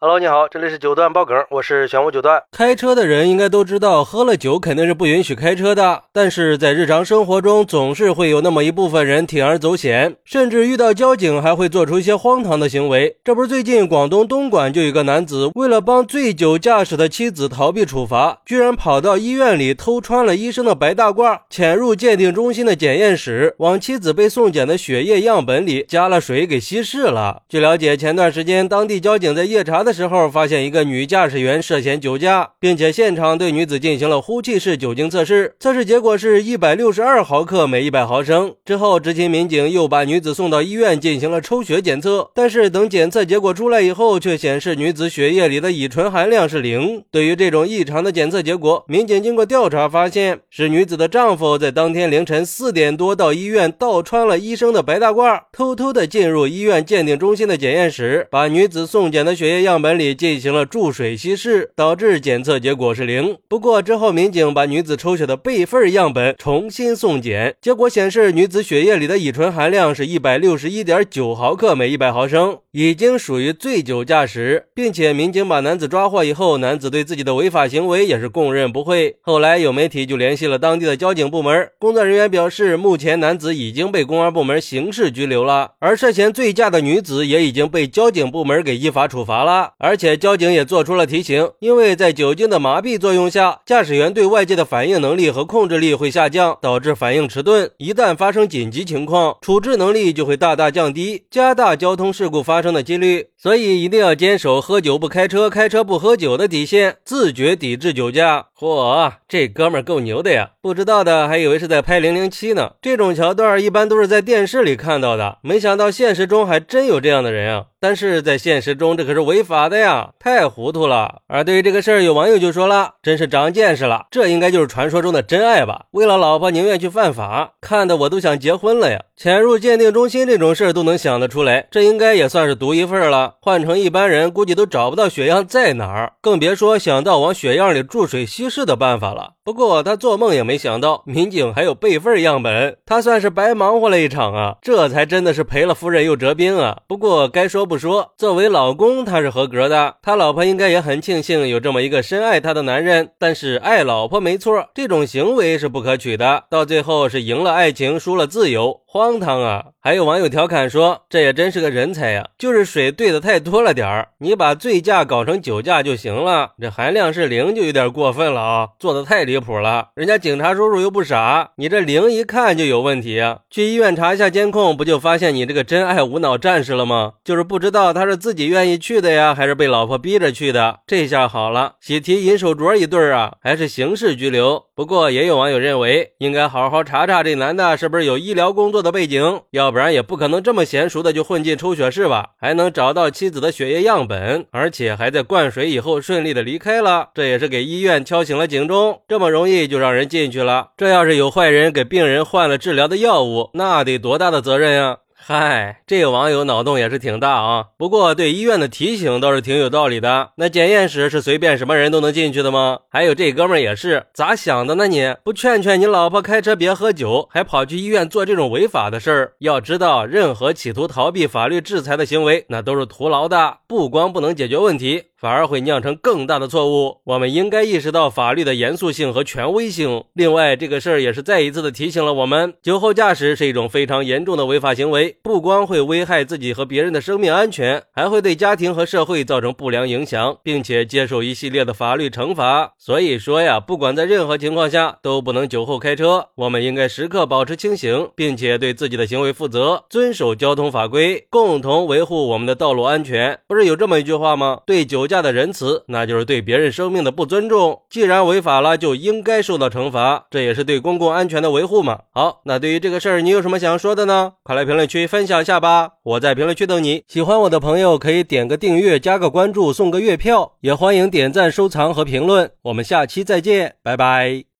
Hello，你好，这里是九段爆梗，我是玄武九段。开车的人应该都知道，喝了酒肯定是不允许开车的。但是在日常生活中，总是会有那么一部分人铤而走险，甚至遇到交警还会做出一些荒唐的行为。这不是最近广东东莞就有一个男子，为了帮醉酒驾驶的妻子逃避处罚，居然跑到医院里偷穿了医生的白大褂，潜入鉴定中心的检验室，往妻子被送检的血液样本里加了水给稀释了。据了解，前段时间当地交警在夜查。的时候发现一个女驾驶员涉嫌酒驾，并且现场对女子进行了呼气式酒精测试，测试结果是一百六十二毫克每一百毫升。之后，执勤民警又把女子送到医院进行了抽血检测，但是等检测结果出来以后，却显示女子血液里的乙醇含量是零。对于这种异常的检测结果，民警经过调查发现，是女子的丈夫在当天凌晨四点多到医院盗穿了医生的白大褂，偷偷的进入医院鉴定中心的检验室，把女子送检的血液样。样本里进行了注水稀释，导致检测结果是零。不过之后，民警把女子抽血的备份样本重新送检，结果显示女子血液里的乙醇含量是一百六十一点九毫克每一百毫升，已经属于醉酒驾驶，并且民警把男子抓获以后，男子对自己的违法行为也是供认不讳。后来有媒体就联系了当地的交警部门，工作人员表示，目前男子已经被公安部门刑事拘留了，而涉嫌醉驾的女子也已经被交警部门给依法处罚了。而且交警也做出了提醒，因为在酒精的麻痹作用下，驾驶员对外界的反应能力和控制力会下降，导致反应迟钝。一旦发生紧急情况，处置能力就会大大降低，加大交通事故发生的几率。所以一定要坚守喝酒不开车，开车不喝酒的底线，自觉抵制酒驾。嚯，这哥们儿够牛的呀！不知道的还以为是在拍《零零七》呢。这种桥段一般都是在电视里看到的，没想到现实中还真有这样的人啊！但是在现实中，这可是违法咋的呀，太糊涂了。而对于这个事儿，有网友就说了：“真是长见识了，这应该就是传说中的真爱吧？为了老婆宁愿去犯法，看得我都想结婚了呀！潜入鉴定中心这种事儿都能想得出来，这应该也算是独一份了。换成一般人，估计都找不到血样在哪儿，更别说想到往血样里注水稀释的办法了。不过他做梦也没想到，民警还有备份样本，他算是白忙活了一场啊！这才真的是赔了夫人又折兵啊！不过该说。不说，作为老公他是合格的，他老婆应该也很庆幸有这么一个深爱他的男人。但是爱老婆没错，这种行为是不可取的，到最后是赢了爱情，输了自由。荒唐啊！还有网友调侃说：“这也真是个人才呀，就是水兑的太多了点儿。你把醉驾搞成酒驾就行了，这含量是零就有点过分了啊，做的太离谱了。人家警察叔叔又不傻，你这零一看就有问题啊。去医院查一下监控，不就发现你这个真爱无脑战士了吗？就是不知道他是自己愿意去的呀，还是被老婆逼着去的。这下好了，喜提银手镯一对儿啊，还是刑事拘留。不过也有网友认为，应该好好查查这男的是不是有医疗工作。”的背景，要不然也不可能这么娴熟的就混进抽血室吧？还能找到妻子的血液样本，而且还在灌水以后顺利的离开了，这也是给医院敲醒了警钟。这么容易就让人进去了，这要是有坏人给病人换了治疗的药物，那得多大的责任呀？嗨，这个网友脑洞也是挺大啊。不过对医院的提醒倒是挺有道理的。那检验室是随便什么人都能进去的吗？还有这哥们儿也是咋想的呢？你不劝劝你老婆开车别喝酒，还跑去医院做这种违法的事儿？要知道，任何企图逃避法律制裁的行为，那都是徒劳的，不光不能解决问题。反而会酿成更大的错误。我们应该意识到法律的严肃性和权威性。另外，这个事儿也是再一次的提醒了我们：酒后驾驶是一种非常严重的违法行为，不光会危害自己和别人的生命安全，还会对家庭和社会造成不良影响，并且接受一系列的法律惩罚。所以说呀，不管在任何情况下都不能酒后开车。我们应该时刻保持清醒，并且对自己的行为负责，遵守交通法规，共同维护我们的道路安全。不是有这么一句话吗？对酒。价的仁慈，那就是对别人生命的不尊重。既然违法了，就应该受到惩罚，这也是对公共安全的维护嘛。好，那对于这个事儿，你有什么想说的呢？快来评论区分享一下吧，我在评论区等你。喜欢我的朋友可以点个订阅，加个关注，送个月票，也欢迎点赞、收藏和评论。我们下期再见，拜拜。